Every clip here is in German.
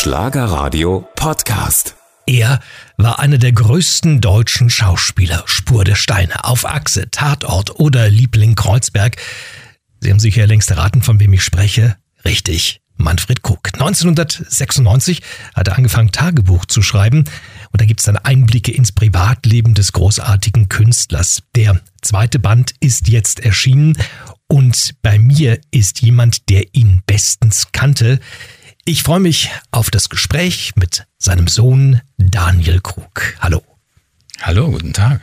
Schlagerradio Podcast. Er war einer der größten deutschen Schauspieler. Spur der Steine, auf Achse, Tatort oder Liebling Kreuzberg. Sie haben sicher längst erraten, von wem ich spreche. Richtig, Manfred Kuck. 1996 hat er angefangen, Tagebuch zu schreiben. Und da gibt es dann Einblicke ins Privatleben des großartigen Künstlers. Der zweite Band ist jetzt erschienen. Und bei mir ist jemand, der ihn bestens kannte. Ich freue mich auf das Gespräch mit seinem Sohn Daniel Krug. Hallo. Hallo, guten Tag.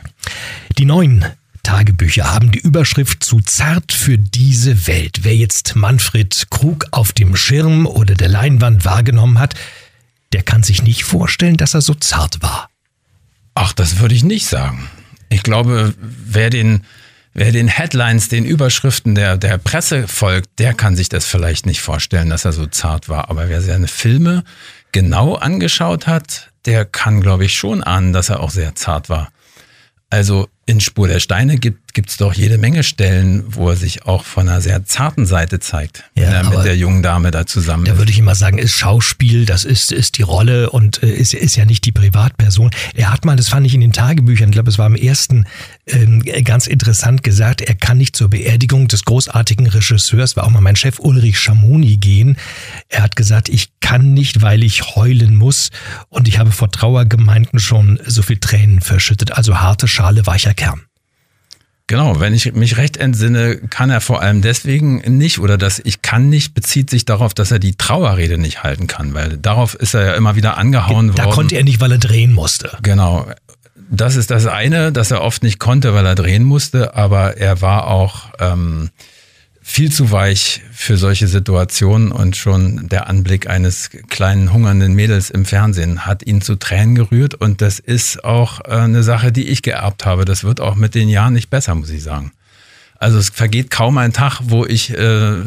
Die neuen Tagebücher haben die Überschrift zu zart für diese Welt. Wer jetzt Manfred Krug auf dem Schirm oder der Leinwand wahrgenommen hat, der kann sich nicht vorstellen, dass er so zart war. Ach, das würde ich nicht sagen. Ich glaube, wer den Wer den Headlines, den Überschriften der, der Presse folgt, der kann sich das vielleicht nicht vorstellen, dass er so zart war. Aber wer seine Filme genau angeschaut hat, der kann, glaube ich, schon ahnen, dass er auch sehr zart war. Also in Spur der Steine gibt es doch jede Menge Stellen, wo er sich auch von einer sehr zarten Seite zeigt, ja, wenn er mit der jungen Dame da zusammen da ist. Da würde ich immer sagen, ist Schauspiel, das ist, ist die Rolle und äh, ist, ist ja nicht die Privatperson. Er hat mal, das fand ich in den Tagebüchern, ich glaube, es war im ersten ähm, ganz interessant gesagt, er kann nicht zur Beerdigung des großartigen Regisseurs, war auch mal mein Chef Ulrich Schamoni gehen. Er hat gesagt, ich kann nicht, weil ich heulen muss und ich habe vor Trauergemeinden schon so viel Tränen verschüttet. Also harte Schale, weicher Kern. Genau, wenn ich mich recht entsinne, kann er vor allem deswegen nicht oder das Ich kann nicht bezieht sich darauf, dass er die Trauerrede nicht halten kann, weil darauf ist er ja immer wieder angehauen da worden. Da konnte er nicht, weil er drehen musste. Genau. Das ist das eine, dass er oft nicht konnte, weil er drehen musste, aber er war auch ähm, viel zu weich für solche Situationen und schon der Anblick eines kleinen hungernden Mädels im Fernsehen hat ihn zu Tränen gerührt und das ist auch äh, eine Sache, die ich geerbt habe. Das wird auch mit den Jahren nicht besser, muss ich sagen. Also es vergeht kaum ein Tag, wo ich äh,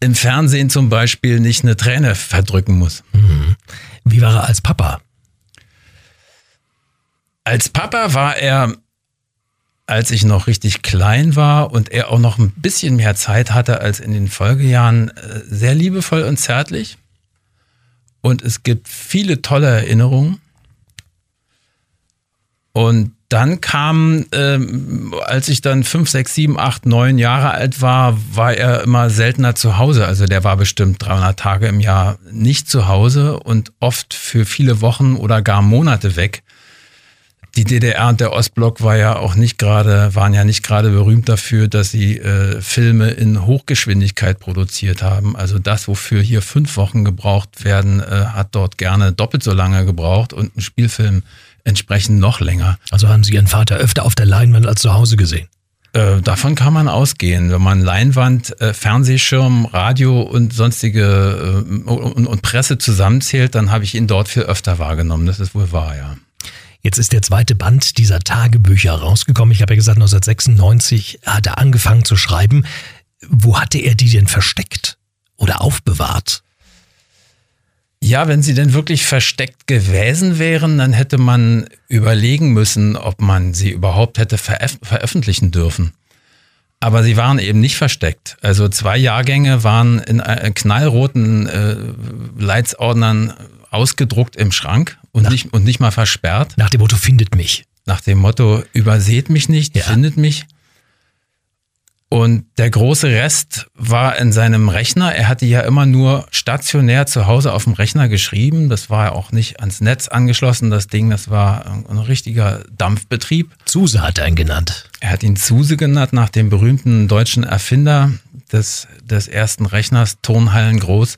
im Fernsehen zum Beispiel nicht eine Träne verdrücken muss. Mhm. Wie war er als Papa? Als Papa war er als ich noch richtig klein war und er auch noch ein bisschen mehr Zeit hatte als in den Folgejahren, äh, sehr liebevoll und zärtlich. Und es gibt viele tolle Erinnerungen. Und dann kam, ähm, als ich dann fünf, sechs, sieben, acht, neun Jahre alt war, war er immer seltener zu Hause. Also der war bestimmt 300 Tage im Jahr nicht zu Hause und oft für viele Wochen oder gar Monate weg die DDR und der Ostblock war ja auch nicht gerade, waren ja nicht gerade berühmt dafür, dass sie äh, Filme in Hochgeschwindigkeit produziert haben. Also das, wofür hier fünf Wochen gebraucht werden, äh, hat dort gerne doppelt so lange gebraucht und ein Spielfilm entsprechend noch länger. Also haben Sie Ihren Vater öfter auf der Leinwand als zu Hause gesehen? Äh, davon kann man ausgehen. Wenn man Leinwand, äh, Fernsehschirm, Radio und sonstige äh, und, und Presse zusammenzählt, dann habe ich ihn dort viel öfter wahrgenommen. Das ist wohl wahr, ja. Jetzt ist der zweite Band dieser Tagebücher rausgekommen. Ich habe ja gesagt, 1996 hat er angefangen zu schreiben. Wo hatte er die denn versteckt oder aufbewahrt? Ja, wenn sie denn wirklich versteckt gewesen wären, dann hätte man überlegen müssen, ob man sie überhaupt hätte veröf veröffentlichen dürfen. Aber sie waren eben nicht versteckt. Also zwei Jahrgänge waren in äh, knallroten äh, Leitsordnern ausgedruckt im Schrank und, nach, nicht, und nicht mal versperrt. Nach dem Motto, findet mich. Nach dem Motto, überseht mich nicht, ja. findet mich. Und der große Rest war in seinem Rechner. Er hatte ja immer nur stationär zu Hause auf dem Rechner geschrieben. Das war ja auch nicht ans Netz angeschlossen, das Ding. Das war ein richtiger Dampfbetrieb. Zuse hat er ihn genannt. Er hat ihn Zuse genannt, nach dem berühmten deutschen Erfinder des, des ersten Rechners, Tonhallen groß.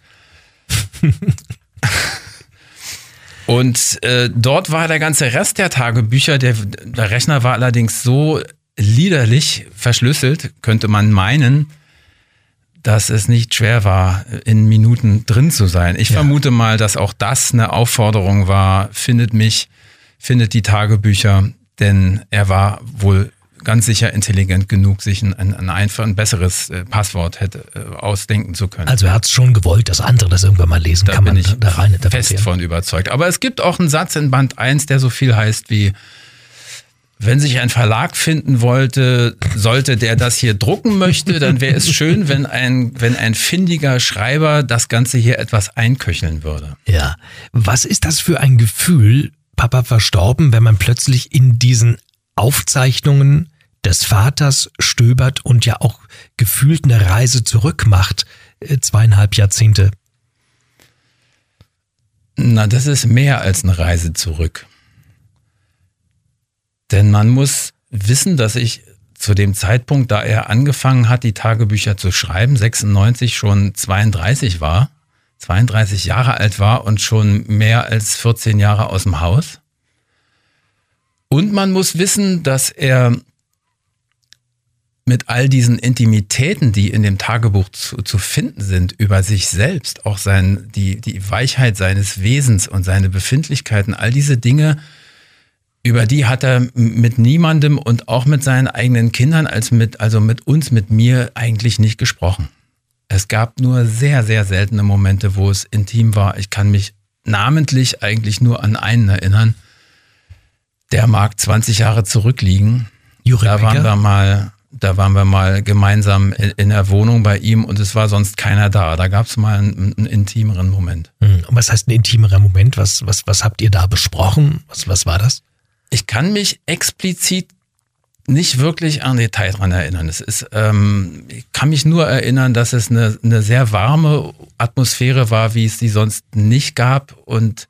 Und äh, dort war der ganze Rest der Tagebücher, der, der Rechner war allerdings so liederlich verschlüsselt, könnte man meinen, dass es nicht schwer war, in Minuten drin zu sein. Ich ja. vermute mal, dass auch das eine Aufforderung war, findet mich, findet die Tagebücher, denn er war wohl ganz sicher intelligent genug, sich ein, ein, einfach ein besseres äh, Passwort hätte äh, ausdenken zu können. Also er hat es schon gewollt, dass andere das irgendwann mal lesen, da kann bin man ich da rein fest von überzeugt. Aber es gibt auch einen Satz in Band 1, der so viel heißt wie wenn sich ein Verlag finden wollte, sollte der das hier drucken möchte, dann wäre es schön, wenn ein, wenn ein findiger Schreiber das Ganze hier etwas einköcheln würde. Ja. Was ist das für ein Gefühl, Papa verstorben, wenn man plötzlich in diesen Aufzeichnungen des Vaters stöbert und ja auch gefühlt eine Reise zurück macht, äh, zweieinhalb Jahrzehnte? Na, das ist mehr als eine Reise zurück. Denn man muss wissen, dass ich zu dem Zeitpunkt, da er angefangen hat, die Tagebücher zu schreiben, 96 schon 32 war, 32 Jahre alt war und schon mehr als 14 Jahre aus dem Haus. Und man muss wissen, dass er mit all diesen Intimitäten, die in dem Tagebuch zu, zu finden sind, über sich selbst, auch sein, die, die Weichheit seines Wesens und seine Befindlichkeiten, all diese Dinge, über die hat er mit niemandem und auch mit seinen eigenen Kindern, als mit, also mit uns, mit mir eigentlich nicht gesprochen. Es gab nur sehr, sehr seltene Momente, wo es intim war. Ich kann mich namentlich eigentlich nur an einen erinnern. Der mag 20 Jahre zurückliegen. Juri da waren wir mal, da waren wir mal gemeinsam in, in, der Wohnung bei ihm und es war sonst keiner da. Da gab es mal einen, einen, intimeren Moment. Hm, und was heißt ein intimerer Moment? Was, was, was habt ihr da besprochen? Was, was war das? Ich kann mich explizit nicht wirklich an Details dran erinnern. Es ist, ähm, ich kann mich nur erinnern, dass es eine, eine sehr warme Atmosphäre war, wie es sie sonst nicht gab und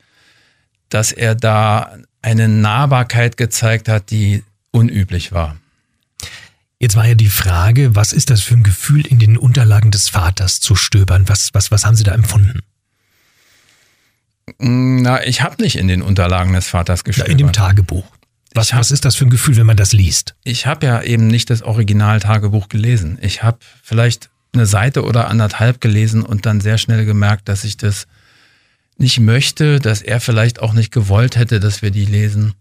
dass er da eine Nahbarkeit gezeigt hat, die unüblich war. Jetzt war ja die Frage, was ist das für ein Gefühl, in den Unterlagen des Vaters zu stöbern? Was, was, was haben Sie da empfunden? Na, ich habe nicht in den Unterlagen des Vaters gestöbert. Ja, in dem Tagebuch. Was, hab, was ist das für ein Gefühl, wenn man das liest? Ich habe ja eben nicht das Original-Tagebuch gelesen. Ich habe vielleicht eine Seite oder anderthalb gelesen und dann sehr schnell gemerkt, dass ich das nicht möchte, dass er vielleicht auch nicht gewollt hätte, dass wir die lesen.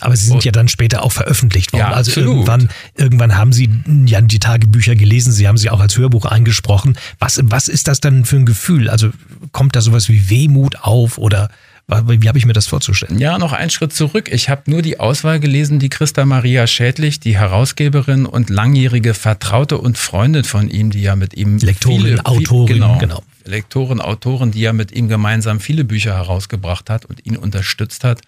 Aber sie sind und, ja dann später auch veröffentlicht worden. Ja, also absolut. irgendwann, irgendwann haben sie ja die Tagebücher gelesen, sie haben sie auch als Hörbuch eingesprochen. Was, was ist das dann für ein Gefühl? Also kommt da sowas wie Wehmut auf oder wie habe ich mir das vorzustellen? Ja, noch einen Schritt zurück. Ich habe nur die Auswahl gelesen, die Christa Maria Schädlich, die Herausgeberin und langjährige Vertraute und Freundin von ihm, die ja mit ihm Lektorin, viele, Autorin, genau, genau. Lektorin, Autorin, die ja mit ihm gemeinsam viele Bücher herausgebracht hat und ihn unterstützt hat.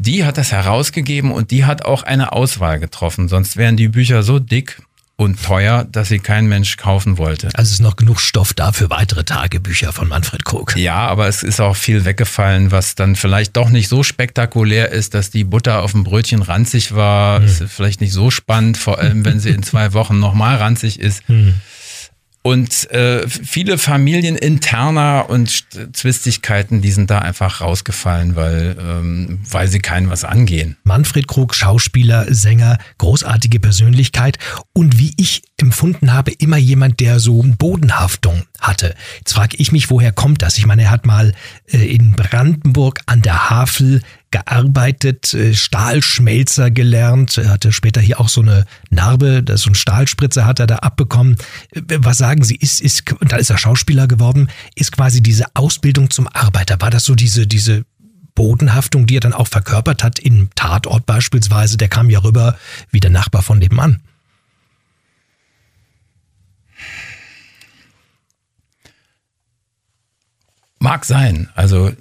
Die hat das herausgegeben und die hat auch eine Auswahl getroffen. Sonst wären die Bücher so dick und teuer, dass sie kein Mensch kaufen wollte. Also es ist noch genug Stoff da für weitere Tagebücher von Manfred Krug. Ja, aber es ist auch viel weggefallen, was dann vielleicht doch nicht so spektakulär ist, dass die Butter auf dem Brötchen ranzig war. Hm. Ist vielleicht nicht so spannend, vor allem wenn sie in zwei Wochen nochmal ranzig ist. Hm. Und äh, viele Familieninterner und Zwistigkeiten, die sind da einfach rausgefallen, weil, ähm, weil sie keinen was angehen. Manfred Krug, Schauspieler, Sänger, großartige Persönlichkeit und wie ich empfunden habe, immer jemand, der so Bodenhaftung hatte. Jetzt frage ich mich, woher kommt das? Ich meine, er hat mal äh, in Brandenburg an der Havel gearbeitet, äh, Stahlschmelzer gelernt, er hatte später hier auch so eine Narbe, so ein Stahlspritzer hat er da abbekommen. Äh, was sagen Sie, ist, ist, und da ist er Schauspieler geworden, ist quasi diese Ausbildung zum Arbeiter, war das so diese, diese Bodenhaftung, die er dann auch verkörpert hat im Tatort beispielsweise, der kam ja rüber wie der Nachbar von nebenan. Mag sein. Also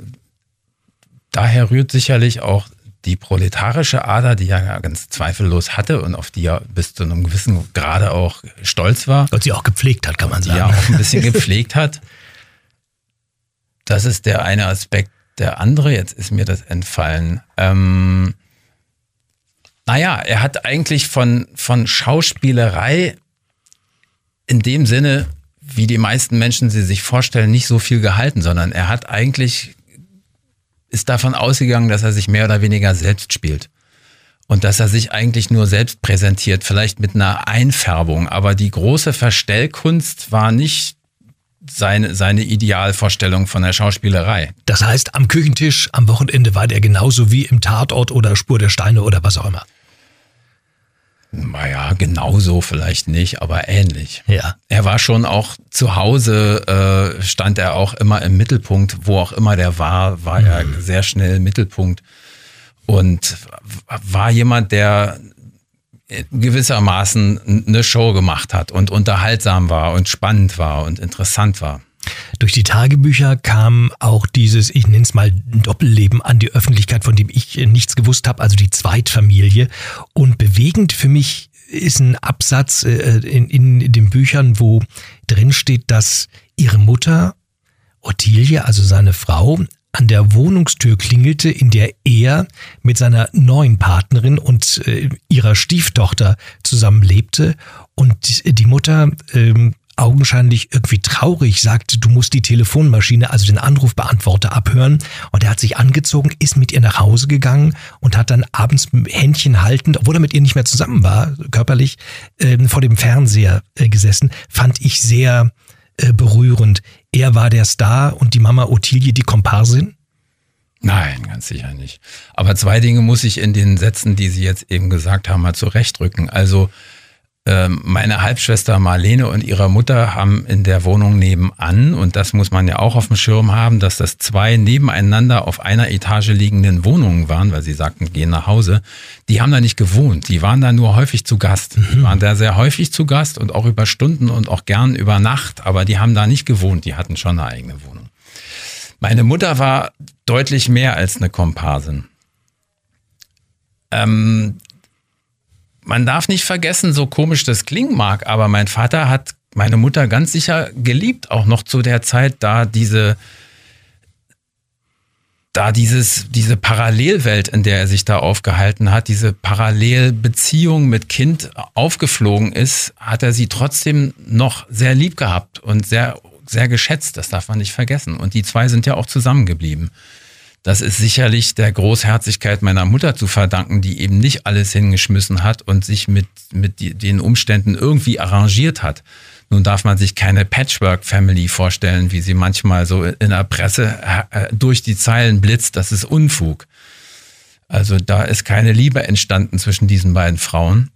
daher rührt sicherlich auch die proletarische Ader, die er ganz zweifellos hatte und auf die er bis zu einem gewissen Grade auch stolz war. Und sie auch gepflegt hat, kann man sagen. Er auch ein bisschen gepflegt hat. Das ist der eine Aspekt. Der andere, jetzt ist mir das entfallen. Ähm, naja, er hat eigentlich von, von Schauspielerei in dem Sinne, wie die meisten Menschen sie sich vorstellen, nicht so viel gehalten, sondern er hat eigentlich ist davon ausgegangen, dass er sich mehr oder weniger selbst spielt. Und dass er sich eigentlich nur selbst präsentiert, vielleicht mit einer Einfärbung. Aber die große Verstellkunst war nicht seine, seine Idealvorstellung von der Schauspielerei. Das heißt, am Küchentisch am Wochenende war der genauso wie im Tatort oder Spur der Steine oder was auch immer. Naja, genauso vielleicht nicht, aber ähnlich. Ja. Er war schon auch zu Hause, äh, stand er auch immer im Mittelpunkt, wo auch immer der war, war mhm. er sehr schnell Mittelpunkt. und war jemand, der gewissermaßen eine Show gemacht hat und unterhaltsam war und spannend war und interessant war. Durch die Tagebücher kam auch dieses, ich nenne es mal Doppelleben an die Öffentlichkeit, von dem ich nichts gewusst habe, also die Zweitfamilie. Und bewegend für mich ist ein Absatz äh, in, in den Büchern, wo drin steht, dass ihre Mutter Ottilie, also seine Frau, an der Wohnungstür klingelte, in der er mit seiner neuen Partnerin und äh, ihrer Stieftochter zusammenlebte und die Mutter ähm, augenscheinlich irgendwie traurig sagte, du musst die Telefonmaschine, also den Anrufbeantworter abhören. Und er hat sich angezogen, ist mit ihr nach Hause gegangen und hat dann abends Händchen haltend, obwohl er mit ihr nicht mehr zusammen war, körperlich, äh, vor dem Fernseher äh, gesessen. Fand ich sehr äh, berührend. Er war der Star und die Mama Ottilie die Komparsin? Nein, ganz sicher nicht. Aber zwei Dinge muss ich in den Sätzen, die Sie jetzt eben gesagt haben, mal zurechtrücken. Also meine Halbschwester Marlene und ihre Mutter haben in der Wohnung nebenan, und das muss man ja auch auf dem Schirm haben, dass das zwei nebeneinander auf einer Etage liegenden Wohnungen waren, weil sie sagten, gehen nach Hause. Die haben da nicht gewohnt, die waren da nur häufig zu Gast. Die mhm. waren da sehr häufig zu Gast und auch über Stunden und auch gern über Nacht, aber die haben da nicht gewohnt, die hatten schon eine eigene Wohnung. Meine Mutter war deutlich mehr als eine Komparsin. Ähm, man darf nicht vergessen, so komisch das klingen mag, aber mein Vater hat meine Mutter ganz sicher geliebt, auch noch zu der Zeit, da diese, da dieses, diese Parallelwelt, in der er sich da aufgehalten hat, diese Parallelbeziehung mit Kind aufgeflogen ist, hat er sie trotzdem noch sehr lieb gehabt und sehr, sehr geschätzt. Das darf man nicht vergessen. Und die zwei sind ja auch zusammengeblieben. Das ist sicherlich der Großherzigkeit meiner Mutter zu verdanken, die eben nicht alles hingeschmissen hat und sich mit, mit den Umständen irgendwie arrangiert hat. Nun darf man sich keine Patchwork-Family vorstellen, wie sie manchmal so in der Presse äh, durch die Zeilen blitzt. Das ist Unfug. Also da ist keine Liebe entstanden zwischen diesen beiden Frauen.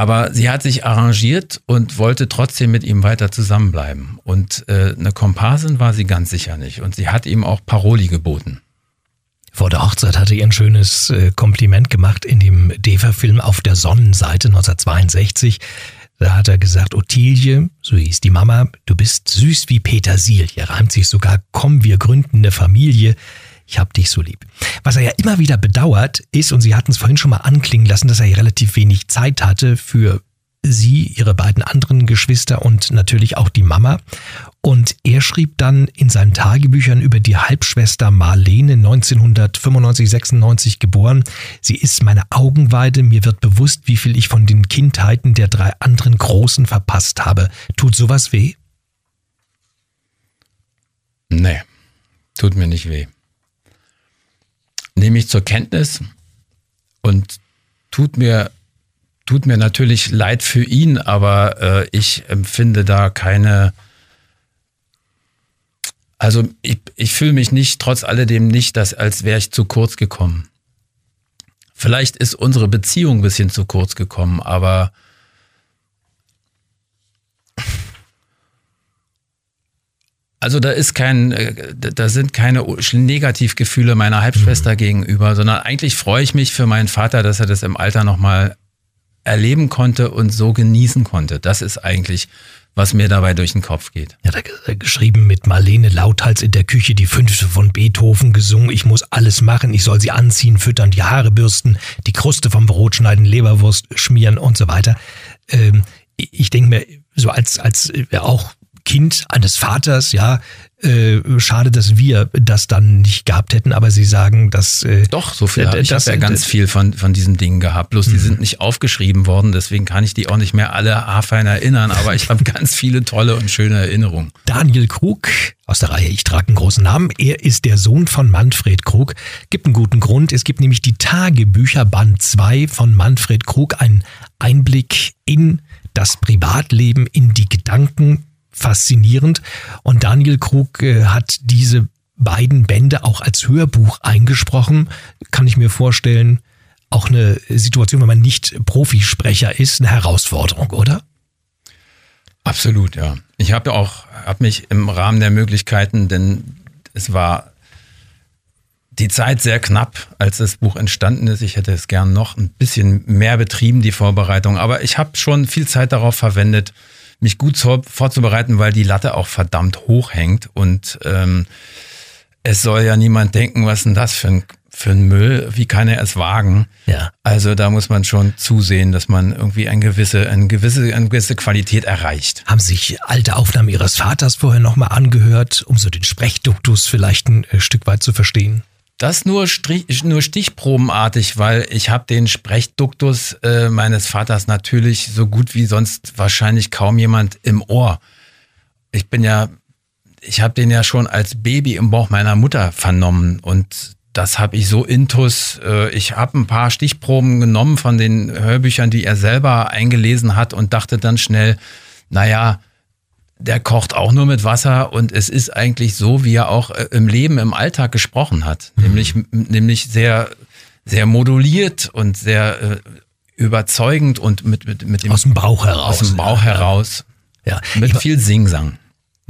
Aber sie hat sich arrangiert und wollte trotzdem mit ihm weiter zusammenbleiben. Und äh, eine Komparsin war sie ganz sicher nicht. Und sie hat ihm auch Paroli geboten. Vor der Hochzeit hatte ihr ein schönes äh, Kompliment gemacht in dem Deva-Film auf der Sonnenseite 1962. Da hat er gesagt, Ottilie, so hieß die Mama, du bist süß wie Petersilie, reimt sich sogar, komm, wir gründen eine Familie ich hab dich so lieb. Was er ja immer wieder bedauert ist, und Sie hatten es vorhin schon mal anklingen lassen, dass er ja relativ wenig Zeit hatte für sie, ihre beiden anderen Geschwister und natürlich auch die Mama. Und er schrieb dann in seinen Tagebüchern über die Halbschwester Marlene 1995, 96 geboren. Sie ist meine Augenweide. Mir wird bewusst, wie viel ich von den Kindheiten der drei anderen Großen verpasst habe. Tut sowas weh? Nee, tut mir nicht weh nehme ich zur Kenntnis und tut mir, tut mir natürlich leid für ihn, aber äh, ich empfinde da keine, also ich, ich fühle mich nicht, trotz alledem nicht, dass, als wäre ich zu kurz gekommen. Vielleicht ist unsere Beziehung ein bisschen zu kurz gekommen, aber Also da ist kein, äh, da sind keine Negativgefühle meiner Halbschwester mhm. gegenüber, sondern eigentlich freue ich mich für meinen Vater, dass er das im Alter nochmal erleben konnte und so genießen konnte. Das ist eigentlich, was mir dabei durch den Kopf geht. Ja, da geschrieben mit Marlene lauthals in der Küche die Fünfte von Beethoven gesungen. Ich muss alles machen. Ich soll sie anziehen, füttern, die Haare bürsten, die Kruste vom Brot schneiden, Leberwurst schmieren und so weiter. Ähm, ich denke mir, so als, als äh, auch Kind eines Vaters, ja, äh, schade, dass wir das dann nicht gehabt hätten, aber sie sagen, dass äh, doch so viel. Äh, ich habe ja ganz viel von von diesen Dingen gehabt. Bloß die mhm. sind nicht aufgeschrieben worden, deswegen kann ich die auch nicht mehr alle haarfein erinnern. Aber ich habe ganz viele tolle und schöne Erinnerungen. Daniel Krug aus der Reihe Ich trage einen großen Namen. Er ist der Sohn von Manfred Krug. Gibt einen guten Grund. Es gibt nämlich die Tagebücher Band 2 von Manfred Krug, ein Einblick in das Privatleben, in die Gedanken faszinierend. Und Daniel Krug äh, hat diese beiden Bände auch als Hörbuch eingesprochen. Kann ich mir vorstellen, auch eine Situation, wenn man nicht Profisprecher ist, eine Herausforderung, oder? Absolut, ja. Ich habe auch, habe mich im Rahmen der Möglichkeiten, denn es war die Zeit sehr knapp, als das Buch entstanden ist. Ich hätte es gern noch ein bisschen mehr betrieben, die Vorbereitung. Aber ich habe schon viel Zeit darauf verwendet, mich gut vorzubereiten, weil die Latte auch verdammt hoch hängt. Und ähm, es soll ja niemand denken, was denn das für ein, für ein Müll, wie kann er es wagen? Ja. Also da muss man schon zusehen, dass man irgendwie eine gewisse, eine gewisse, eine gewisse Qualität erreicht. Haben sich alte Aufnahmen Ihres Vaters vorher nochmal angehört, um so den Sprechduktus vielleicht ein äh, Stück weit zu verstehen? Das nur, Strich, nur stichprobenartig, weil ich habe den Sprechduktus äh, meines Vaters natürlich so gut wie sonst wahrscheinlich kaum jemand im Ohr. Ich bin ja, ich habe den ja schon als Baby im Bauch meiner Mutter vernommen und das habe ich so intus. Äh, ich habe ein paar Stichproben genommen von den Hörbüchern, die er selber eingelesen hat und dachte dann schnell, naja, der kocht auch nur mit Wasser und es ist eigentlich so, wie er auch äh, im Leben, im Alltag gesprochen hat. Mhm. Nämlich, nämlich sehr, sehr moduliert und sehr äh, überzeugend und mit, mit, mit dem. Aus dem Bauch heraus. Aus dem Bauch heraus. Ja. Mit ich, viel Singsang.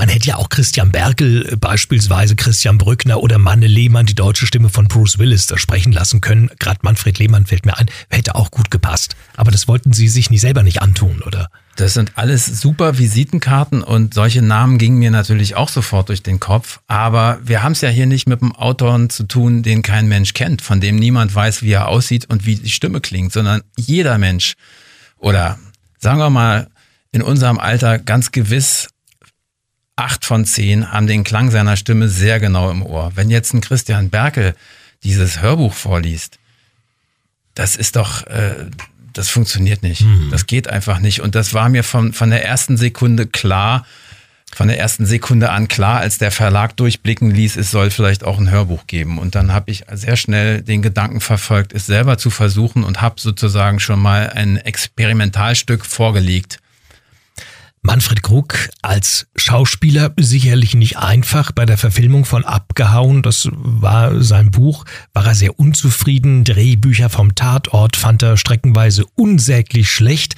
Man hätte ja auch Christian Berkel, äh, beispielsweise Christian Brückner oder Manne Lehmann, die deutsche Stimme von Bruce Willis, da sprechen lassen können. Gerade Manfred Lehmann fällt mir ein, hätte auch gut gepasst. Aber das wollten Sie sich nicht selber nicht antun, oder? Das sind alles super Visitenkarten und solche Namen gingen mir natürlich auch sofort durch den Kopf. Aber wir haben es ja hier nicht mit einem Autor zu tun, den kein Mensch kennt, von dem niemand weiß, wie er aussieht und wie die Stimme klingt, sondern jeder Mensch oder sagen wir mal in unserem Alter ganz gewiss acht von zehn haben den Klang seiner Stimme sehr genau im Ohr. Wenn jetzt ein Christian Berkel dieses Hörbuch vorliest, das ist doch, äh, das funktioniert nicht. Mhm. Das geht einfach nicht. Und das war mir von, von der ersten Sekunde klar, von der ersten Sekunde an klar, als der Verlag durchblicken ließ, es soll vielleicht auch ein Hörbuch geben. Und dann habe ich sehr schnell den Gedanken verfolgt, es selber zu versuchen und habe sozusagen schon mal ein Experimentalstück vorgelegt Manfred Krug als Schauspieler sicherlich nicht einfach. Bei der Verfilmung von Abgehauen, das war sein Buch, war er sehr unzufrieden. Drehbücher vom Tatort fand er streckenweise unsäglich schlecht.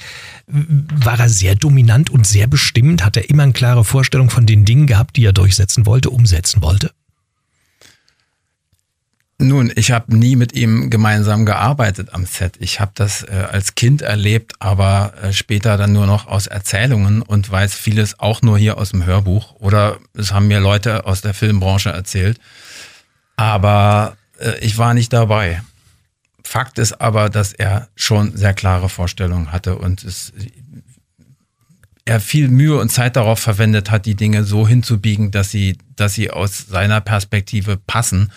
War er sehr dominant und sehr bestimmt? Hat er immer eine klare Vorstellung von den Dingen gehabt, die er durchsetzen wollte, umsetzen wollte? Nun, ich habe nie mit ihm gemeinsam gearbeitet am Set. Ich habe das äh, als Kind erlebt, aber äh, später dann nur noch aus Erzählungen und weiß vieles auch nur hier aus dem Hörbuch oder es haben mir Leute aus der Filmbranche erzählt. Aber äh, ich war nicht dabei. Fakt ist aber, dass er schon sehr klare Vorstellungen hatte und es, er viel Mühe und Zeit darauf verwendet hat, die Dinge so hinzubiegen, dass sie, dass sie aus seiner Perspektive passen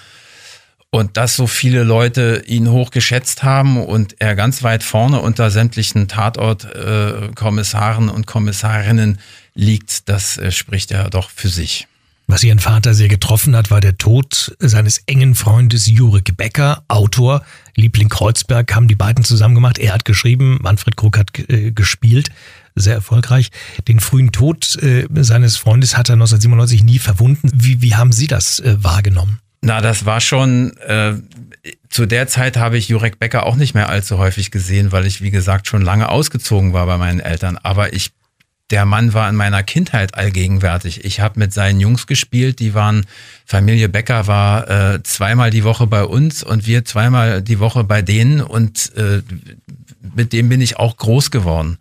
und dass so viele Leute ihn hoch geschätzt haben und er ganz weit vorne unter sämtlichen Tatortkommissaren äh, und Kommissarinnen liegt, das äh, spricht ja doch für sich. Was ihren Vater sehr getroffen hat, war der Tod seines engen Freundes Jurek Becker, Autor. Liebling Kreuzberg haben die beiden zusammen gemacht. Er hat geschrieben, Manfred Krug hat äh, gespielt, sehr erfolgreich. Den frühen Tod äh, seines Freundes hat er 1997 nie verwunden. Wie, wie haben Sie das äh, wahrgenommen? Na, das war schon, äh, zu der Zeit habe ich Jurek Becker auch nicht mehr allzu häufig gesehen, weil ich, wie gesagt, schon lange ausgezogen war bei meinen Eltern. Aber ich, der Mann war in meiner Kindheit allgegenwärtig. Ich habe mit seinen Jungs gespielt, die waren, Familie Becker war äh, zweimal die Woche bei uns und wir zweimal die Woche bei denen und äh, mit dem bin ich auch groß geworden.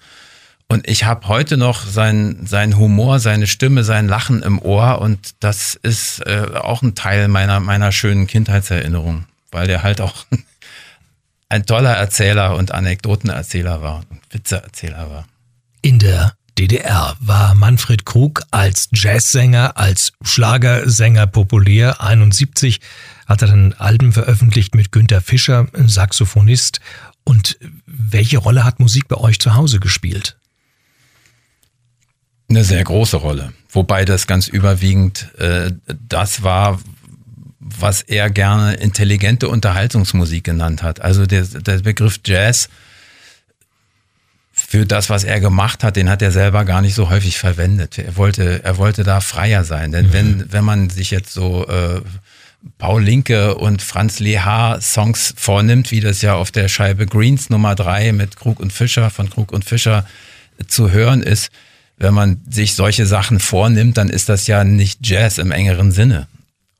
Und ich habe heute noch sein, sein Humor, seine Stimme, sein Lachen im Ohr und das ist äh, auch ein Teil meiner, meiner schönen Kindheitserinnerung, weil der halt auch ein toller Erzähler und Anekdotenerzähler war und Witzeerzähler war. In der DDR war Manfred Krug als Jazzsänger, als Schlagersänger populär. 71 hat er dann Alben veröffentlicht mit Günter Fischer, Saxophonist. Und welche Rolle hat Musik bei euch zu Hause gespielt? Eine sehr große Rolle. Wobei das ganz überwiegend äh, das war, was er gerne intelligente Unterhaltungsmusik genannt hat. Also der, der Begriff Jazz für das, was er gemacht hat, den hat er selber gar nicht so häufig verwendet. Er wollte, er wollte da freier sein. Denn mhm. wenn, wenn man sich jetzt so äh, Paul Linke und Franz Lehar Songs vornimmt, wie das ja auf der Scheibe Greens Nummer drei mit Krug und Fischer von Krug und Fischer zu hören ist, wenn man sich solche Sachen vornimmt, dann ist das ja nicht Jazz im engeren Sinne.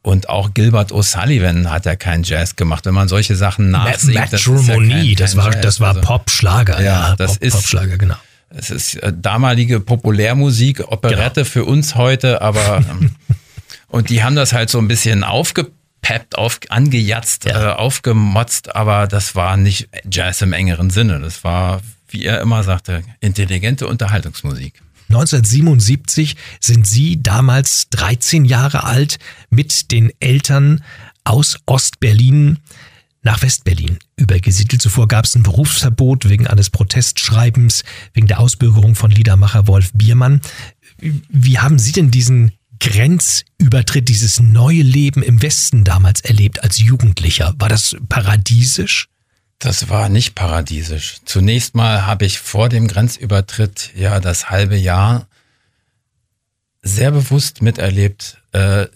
Und auch Gilbert O'Sullivan hat ja keinen Jazz gemacht. Wenn man solche Sachen nachsieht, Matrimony, das, ja das war, das war also, Popschlager. Ja, ja das Pop, ist Popschlager, genau. Es ist äh, damalige Populärmusik, Operette genau. für uns heute, aber ähm, und die haben das halt so ein bisschen aufgepeppt, auf, angejatzt, ja. äh, aufgemotzt, aber das war nicht Jazz im engeren Sinne. Das war, wie er immer sagte, intelligente Unterhaltungsmusik. 1977 sind Sie damals 13 Jahre alt mit den Eltern aus Ostberlin nach Westberlin übergesiedelt. Zuvor gab es ein Berufsverbot wegen eines Protestschreibens, wegen der Ausbürgerung von Liedermacher Wolf Biermann. Wie haben Sie denn diesen Grenzübertritt, dieses neue Leben im Westen damals erlebt als Jugendlicher? War das paradiesisch? Das war nicht paradiesisch. Zunächst mal habe ich vor dem Grenzübertritt ja das halbe Jahr sehr bewusst miterlebt, äh,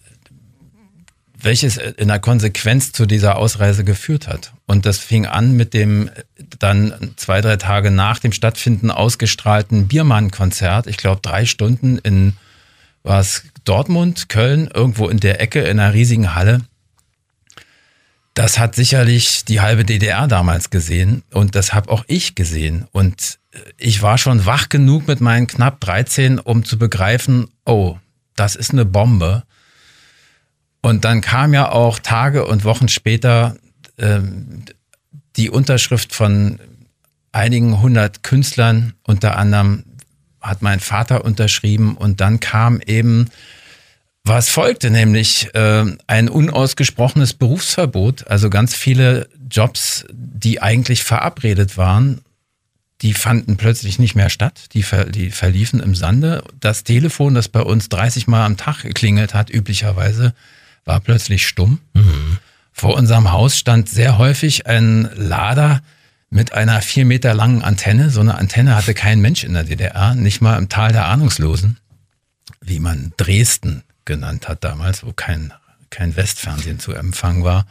welches in der Konsequenz zu dieser Ausreise geführt hat. Und das fing an mit dem dann zwei, drei Tage nach dem Stattfinden ausgestrahlten Biermann-Konzert. Ich glaube, drei Stunden in war es Dortmund, Köln, irgendwo in der Ecke in einer riesigen Halle. Das hat sicherlich die halbe DDR damals gesehen und das habe auch ich gesehen. Und ich war schon wach genug mit meinen knapp 13, um zu begreifen, oh, das ist eine Bombe. Und dann kam ja auch Tage und Wochen später ähm, die Unterschrift von einigen hundert Künstlern, unter anderem hat mein Vater unterschrieben und dann kam eben was folgte, nämlich äh, ein unausgesprochenes Berufsverbot. Also ganz viele Jobs, die eigentlich verabredet waren, die fanden plötzlich nicht mehr statt. Die, ver die verliefen im Sande. Das Telefon, das bei uns 30 Mal am Tag geklingelt hat, üblicherweise, war plötzlich stumm. Mhm. Vor unserem Haus stand sehr häufig ein Lader mit einer vier Meter langen Antenne. So eine Antenne hatte kein Mensch in der DDR, nicht mal im Tal der Ahnungslosen, wie man Dresden genannt hat damals, wo kein, kein Westfernsehen zu empfangen war.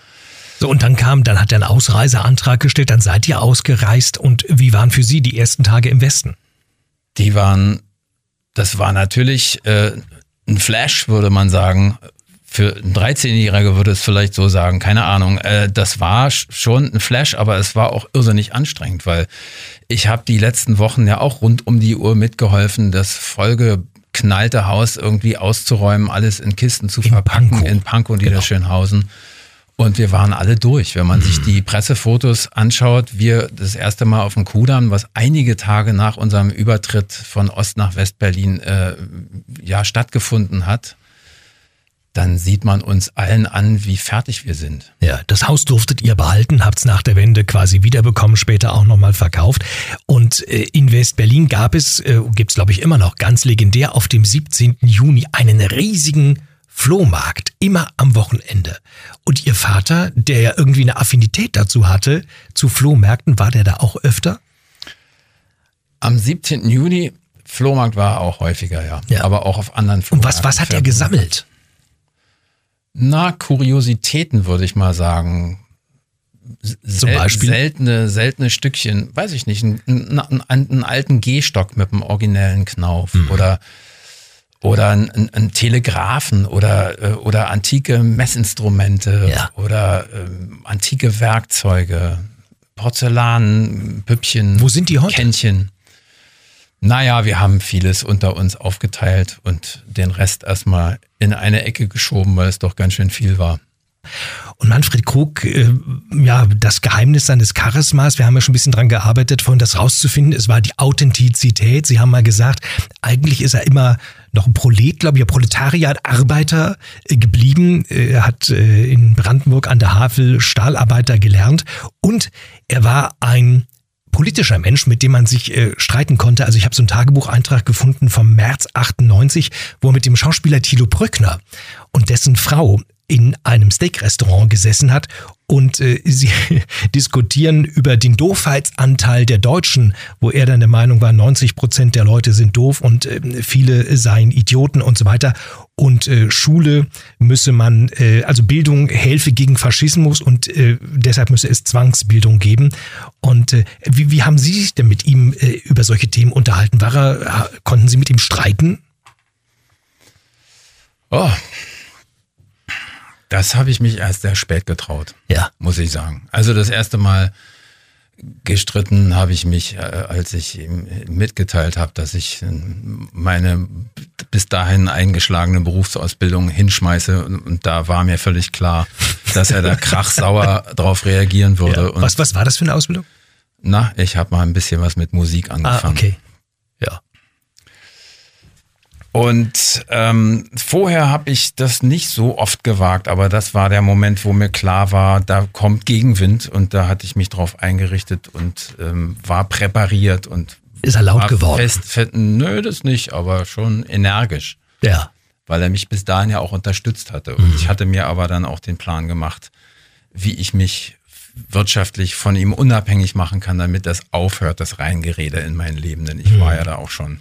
So, und dann kam, dann hat er einen Ausreiseantrag gestellt, dann seid ihr ausgereist und wie waren für Sie die ersten Tage im Westen? Die waren, das war natürlich äh, ein Flash, würde man sagen. Für einen 13-Jähriger würde es vielleicht so sagen, keine Ahnung. Äh, das war schon ein Flash, aber es war auch irrsinnig anstrengend, weil ich habe die letzten Wochen ja auch rund um die Uhr mitgeholfen, das Folge knallte Haus irgendwie auszuräumen, alles in Kisten zu in verpacken Pankow. in Pankow und genau. Niederschönhausen. Und wir waren alle durch. Wenn man mhm. sich die Pressefotos anschaut, wir das erste Mal auf dem Kudamm, was einige Tage nach unserem Übertritt von Ost nach West-Berlin äh, ja stattgefunden hat, dann sieht man uns allen an, wie fertig wir sind. Ja, das Haus durftet ihr behalten, habt's nach der Wende quasi wiederbekommen, später auch nochmal verkauft. Und äh, in West-Berlin gab es, äh, gibt's glaube ich immer noch, ganz legendär auf dem 17. Juni einen riesigen Flohmarkt, immer am Wochenende. Und ihr Vater, der ja irgendwie eine Affinität dazu hatte, zu Flohmärkten, war der da auch öfter? Am 17. Juni, Flohmarkt war auch häufiger, ja. ja. Aber auch auf anderen Flohmärkten. Und was, was hat er gesammelt? Na, Kuriositäten würde ich mal sagen. Sel Zum Beispiel? Seltene, seltene Stückchen, weiß ich nicht, einen, einen, einen alten Gehstock mit einem originellen Knauf mhm. oder oder ein, ein Telegraphen oder, äh, oder antike Messinstrumente ja. oder ähm, antike Werkzeuge, Porzellan, Püppchen, Wo sind die heute? Kännchen. Naja, wir haben vieles unter uns aufgeteilt und den Rest erstmal in eine Ecke geschoben, weil es doch ganz schön viel war. Und Manfred Krug, äh, ja, das Geheimnis seines Charismas, wir haben ja schon ein bisschen dran gearbeitet, vorhin das rauszufinden, es war die Authentizität. Sie haben mal gesagt, eigentlich ist er immer noch ein Prolet, glaube ich, ein Proletariat, Arbeiter äh, geblieben. Er hat äh, in Brandenburg an der Havel Stahlarbeiter gelernt und er war ein politischer Mensch, mit dem man sich äh, streiten konnte. Also ich habe so einen Tagebucheintrag gefunden vom März 98, wo er mit dem Schauspieler Thilo Brückner und dessen Frau in einem Steak-Restaurant gesessen hat und äh, sie diskutieren über den Doofheitsanteil der Deutschen, wo er dann der Meinung war, 90 Prozent der Leute sind doof und äh, viele seien Idioten und so weiter. Und äh, Schule müsse man, äh, also Bildung helfe gegen Faschismus und äh, deshalb müsse es Zwangsbildung geben. Und äh, wie, wie haben Sie sich denn mit ihm äh, über solche Themen unterhalten? War er, konnten Sie mit ihm streiten? Oh, Das habe ich mich erst sehr spät getraut. Ja. Muss ich sagen. Also das erste Mal gestritten habe ich mich, äh, als ich ihm mitgeteilt habe, dass ich meine bis dahin eingeschlagene Berufsausbildung hinschmeiße. Und da war mir völlig klar, dass er da krachsauer drauf reagieren würde. Ja. Was, was war das für eine Ausbildung? Na, ich habe mal ein bisschen was mit Musik angefangen. Ah, okay. Und ähm, vorher habe ich das nicht so oft gewagt, aber das war der Moment, wo mir klar war, da kommt Gegenwind und da hatte ich mich drauf eingerichtet und ähm, war präpariert und ist er laut geworden? Fest, fest, nö, das nicht, aber schon energisch. Ja. Weil er mich bis dahin ja auch unterstützt hatte. Und mhm. ich hatte mir aber dann auch den Plan gemacht, wie ich mich wirtschaftlich von ihm unabhängig machen kann, damit das aufhört, das Reingerede in mein Leben. Denn ich mhm. war ja da auch schon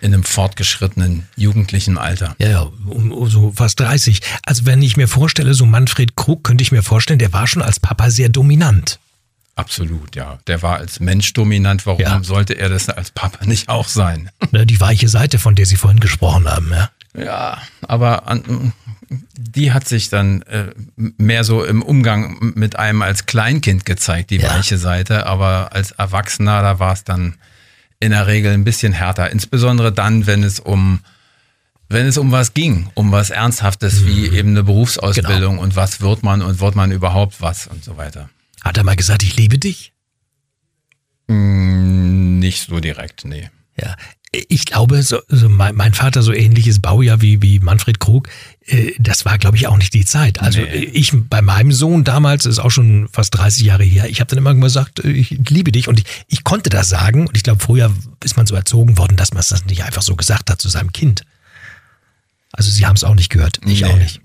in einem fortgeschrittenen jugendlichen Alter. Ja, ja, um, um so fast 30. Also wenn ich mir vorstelle, so Manfred Krug, könnte ich mir vorstellen, der war schon als Papa sehr dominant. Absolut, ja. Der war als Mensch dominant. Warum ja. sollte er das als Papa nicht auch sein? Die weiche Seite, von der Sie vorhin gesprochen haben, ja. Ja, aber an, die hat sich dann äh, mehr so im Umgang mit einem als Kleinkind gezeigt, die ja. weiche Seite. Aber als Erwachsener, da war es dann in der Regel ein bisschen härter. Insbesondere dann, wenn es um wenn es um was ging, um was Ernsthaftes wie mhm. eben eine Berufsausbildung genau. und was wird man und wird man überhaupt was und so weiter. Hat er mal gesagt, ich liebe dich? Mm, nicht so direkt, nee. Ja, ich glaube, so, so mein, mein, Vater so ähnliches Baujahr wie, wie Manfred Krug, äh, das war, glaube ich, auch nicht die Zeit. Also nee. ich bei meinem Sohn damals, ist auch schon fast 30 Jahre her, ich habe dann immer gesagt, äh, ich liebe dich und ich, ich konnte das sagen und ich glaube, früher ist man so erzogen worden, dass man das nicht einfach so gesagt hat zu seinem Kind. Also Sie haben es auch nicht gehört, ich nee, auch nicht.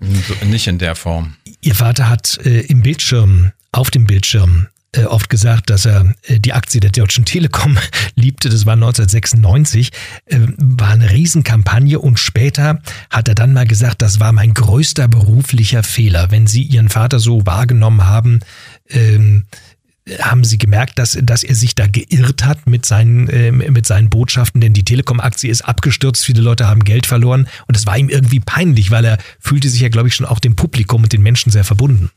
Nicht in der Form. Ihr Vater hat äh, im Bildschirm, auf dem Bildschirm äh, oft gesagt, dass er äh, die Aktie der Deutschen Telekom liebte. Das war 1996, äh, war eine Riesenkampagne und später hat er dann mal gesagt, das war mein größter beruflicher Fehler. Wenn Sie Ihren Vater so wahrgenommen haben, ähm, haben Sie gemerkt, dass, dass er sich da geirrt hat mit seinen, äh, mit seinen Botschaften, denn die Telekom-Aktie ist abgestürzt, viele Leute haben Geld verloren und es war ihm irgendwie peinlich, weil er fühlte sich ja, glaube ich, schon auch dem Publikum und den Menschen sehr verbunden.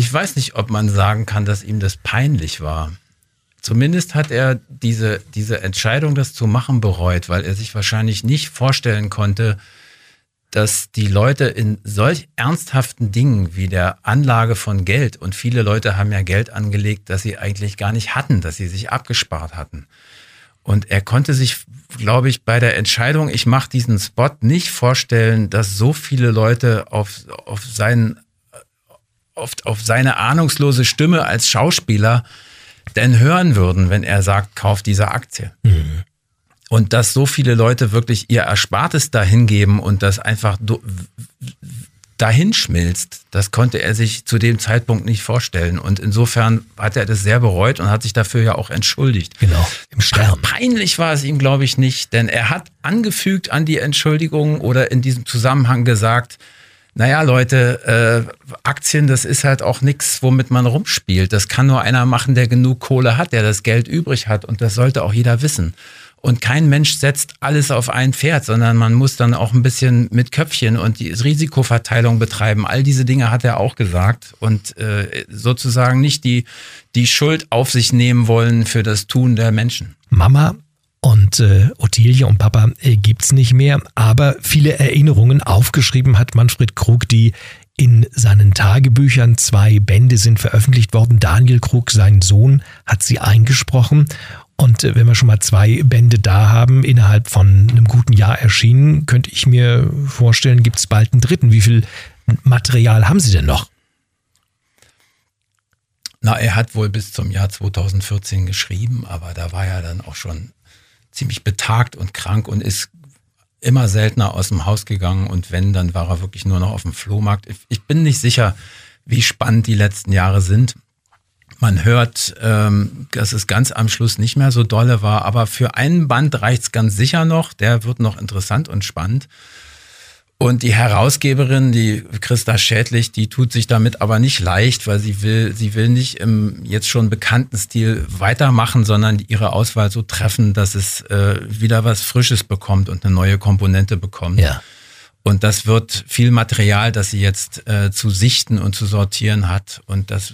Ich weiß nicht, ob man sagen kann, dass ihm das peinlich war. Zumindest hat er diese, diese Entscheidung, das zu machen, bereut, weil er sich wahrscheinlich nicht vorstellen konnte, dass die Leute in solch ernsthaften Dingen wie der Anlage von Geld, und viele Leute haben ja Geld angelegt, das sie eigentlich gar nicht hatten, dass sie sich abgespart hatten. Und er konnte sich, glaube ich, bei der Entscheidung, ich mache diesen Spot, nicht vorstellen, dass so viele Leute auf, auf seinen auf, auf seine ahnungslose Stimme als Schauspieler denn hören würden, wenn er sagt, kauf diese Aktie. Mhm. Und dass so viele Leute wirklich ihr Erspartes dahingeben und das einfach dahin schmilzt, das konnte er sich zu dem Zeitpunkt nicht vorstellen. Und insofern hat er das sehr bereut und hat sich dafür ja auch entschuldigt. Genau, im Stern. Peinlich war es ihm, glaube ich, nicht, denn er hat angefügt an die Entschuldigung oder in diesem Zusammenhang gesagt, naja, Leute, äh, Aktien, das ist halt auch nichts, womit man rumspielt. Das kann nur einer machen, der genug Kohle hat, der das Geld übrig hat. Und das sollte auch jeder wissen. Und kein Mensch setzt alles auf ein Pferd, sondern man muss dann auch ein bisschen mit Köpfchen und die Risikoverteilung betreiben. All diese Dinge hat er auch gesagt und äh, sozusagen nicht die, die Schuld auf sich nehmen wollen für das Tun der Menschen. Mama und äh, Ottilie und Papa äh, gibt's nicht mehr, aber viele Erinnerungen aufgeschrieben hat Manfred Krug, die in seinen Tagebüchern zwei Bände sind veröffentlicht worden. Daniel Krug, sein Sohn, hat sie eingesprochen. Und äh, wenn wir schon mal zwei Bände da haben, innerhalb von einem guten Jahr erschienen, könnte ich mir vorstellen, gibt's bald einen dritten. Wie viel Material haben Sie denn noch? Na, er hat wohl bis zum Jahr 2014 geschrieben, aber da war er dann auch schon ziemlich betagt und krank und ist immer seltener aus dem Haus gegangen und wenn, dann war er wirklich nur noch auf dem Flohmarkt. Ich bin nicht sicher, wie spannend die letzten Jahre sind. Man hört, ähm, dass es ganz am Schluss nicht mehr so dolle war, aber für einen Band reicht's ganz sicher noch. Der wird noch interessant und spannend. Und die Herausgeberin, die Christa Schädlich, die tut sich damit aber nicht leicht, weil sie will, sie will nicht im jetzt schon bekannten Stil weitermachen, sondern ihre Auswahl so treffen, dass es äh, wieder was Frisches bekommt und eine neue Komponente bekommt. Ja. Und das wird viel Material, das sie jetzt äh, zu sichten und zu sortieren hat. Und das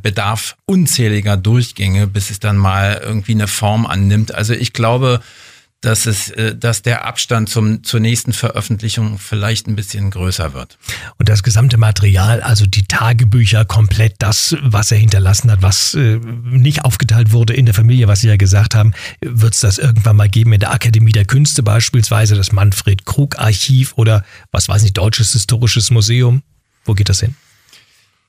bedarf unzähliger Durchgänge, bis es dann mal irgendwie eine Form annimmt. Also ich glaube, dass es, äh, dass der Abstand zum, zur nächsten Veröffentlichung vielleicht ein bisschen größer wird. Und das gesamte Material, also die Tagebücher, komplett das, was er hinterlassen hat, was äh, nicht aufgeteilt wurde in der Familie, was Sie ja gesagt haben, wird es das irgendwann mal geben in der Akademie der Künste beispielsweise, das Manfred Krug Archiv oder was weiß ich, Deutsches Historisches Museum? Wo geht das hin?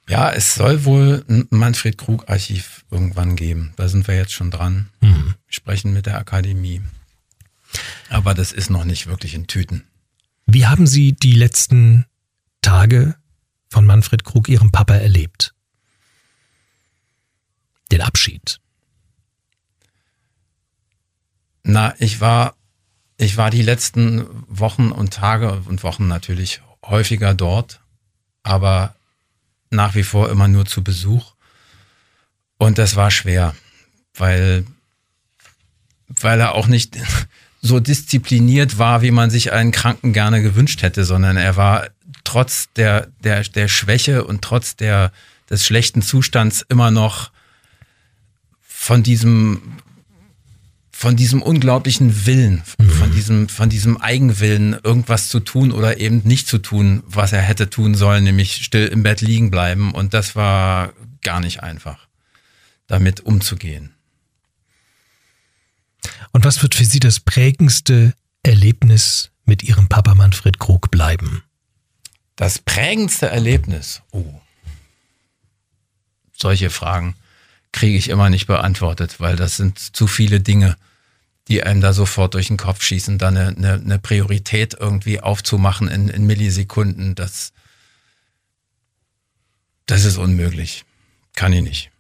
Ja, es soll wohl ein Manfred Krug Archiv irgendwann geben. Da sind wir jetzt schon dran. Mhm. Wir sprechen mit der Akademie. Aber das ist noch nicht wirklich in Tüten. Wie haben Sie die letzten Tage von Manfred Krug, Ihrem Papa, erlebt? Den Abschied. Na, ich war, ich war die letzten Wochen und Tage und Wochen natürlich häufiger dort, aber nach wie vor immer nur zu Besuch. Und das war schwer, weil, weil er auch nicht, so diszipliniert war, wie man sich einen Kranken gerne gewünscht hätte, sondern er war trotz der, der, der Schwäche und trotz der, des schlechten Zustands immer noch von diesem, von diesem unglaublichen Willen, mhm. von diesem, von diesem Eigenwillen, irgendwas zu tun oder eben nicht zu tun, was er hätte tun sollen, nämlich still im Bett liegen bleiben. Und das war gar nicht einfach, damit umzugehen. Und was wird für Sie das prägendste Erlebnis mit Ihrem Papa Manfred Krug bleiben? Das prägendste Erlebnis? Oh. Solche Fragen kriege ich immer nicht beantwortet, weil das sind zu viele Dinge, die einem da sofort durch den Kopf schießen, da eine, eine, eine Priorität irgendwie aufzumachen in, in Millisekunden, das, das ist unmöglich. Kann ich nicht.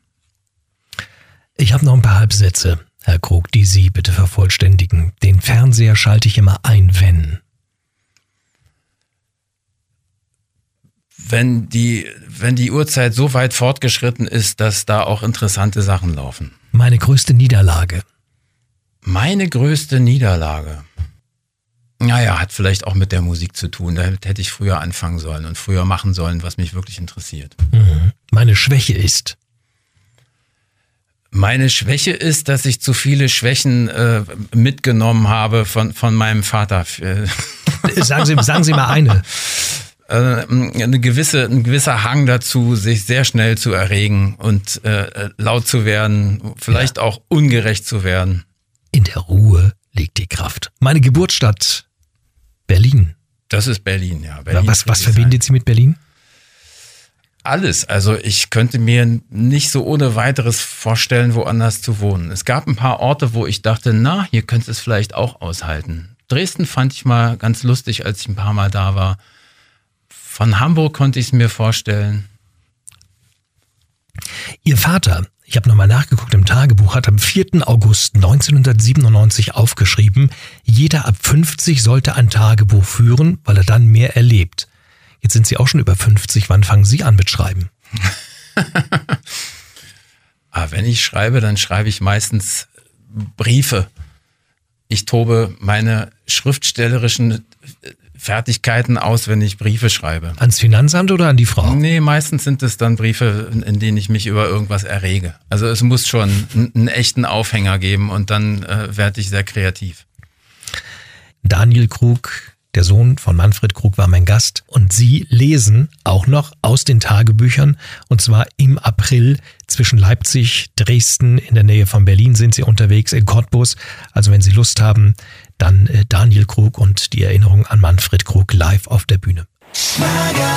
Ich habe noch ein paar Halbsätze. Herr Krug, die Sie bitte vervollständigen. Den Fernseher schalte ich immer ein, wenn. Wenn die, wenn die Uhrzeit so weit fortgeschritten ist, dass da auch interessante Sachen laufen. Meine größte Niederlage. Meine größte Niederlage. Naja, hat vielleicht auch mit der Musik zu tun. Da hätte ich früher anfangen sollen und früher machen sollen, was mich wirklich interessiert. Mhm. Meine Schwäche ist. Meine Schwäche ist, dass ich zu viele Schwächen äh, mitgenommen habe von, von meinem Vater. sagen, Sie, sagen Sie mal eine. Äh, eine gewisse, ein gewisser Hang dazu, sich sehr schnell zu erregen und äh, laut zu werden, vielleicht ja. auch ungerecht zu werden. In der Ruhe liegt die Kraft. Meine Geburtsstadt Berlin. Das ist Berlin, ja. Berlin was was verbindet Sie mit Berlin? Alles. Also ich könnte mir nicht so ohne weiteres vorstellen, woanders zu wohnen. Es gab ein paar Orte, wo ich dachte, na, hier könnte es vielleicht auch aushalten. Dresden fand ich mal ganz lustig, als ich ein paar Mal da war. Von Hamburg konnte ich es mir vorstellen. Ihr Vater, ich habe nochmal nachgeguckt im Tagebuch, hat am 4. August 1997 aufgeschrieben, jeder ab 50 sollte ein Tagebuch führen, weil er dann mehr erlebt. Jetzt sind Sie auch schon über 50. Wann fangen Sie an mit Schreiben? ah, wenn ich schreibe, dann schreibe ich meistens Briefe. Ich tobe meine schriftstellerischen Fertigkeiten aus, wenn ich Briefe schreibe. Ans Finanzamt oder an die Frau? Nee, meistens sind es dann Briefe, in denen ich mich über irgendwas errege. Also es muss schon einen, einen echten Aufhänger geben und dann äh, werde ich sehr kreativ. Daniel Krug der Sohn von Manfred Krug war mein Gast und Sie lesen auch noch aus den Tagebüchern und zwar im April zwischen Leipzig, Dresden, in der Nähe von Berlin sind Sie unterwegs in Cottbus. Also wenn Sie Lust haben, dann äh, Daniel Krug und die Erinnerung an Manfred Krug live auf der Bühne. Schlager.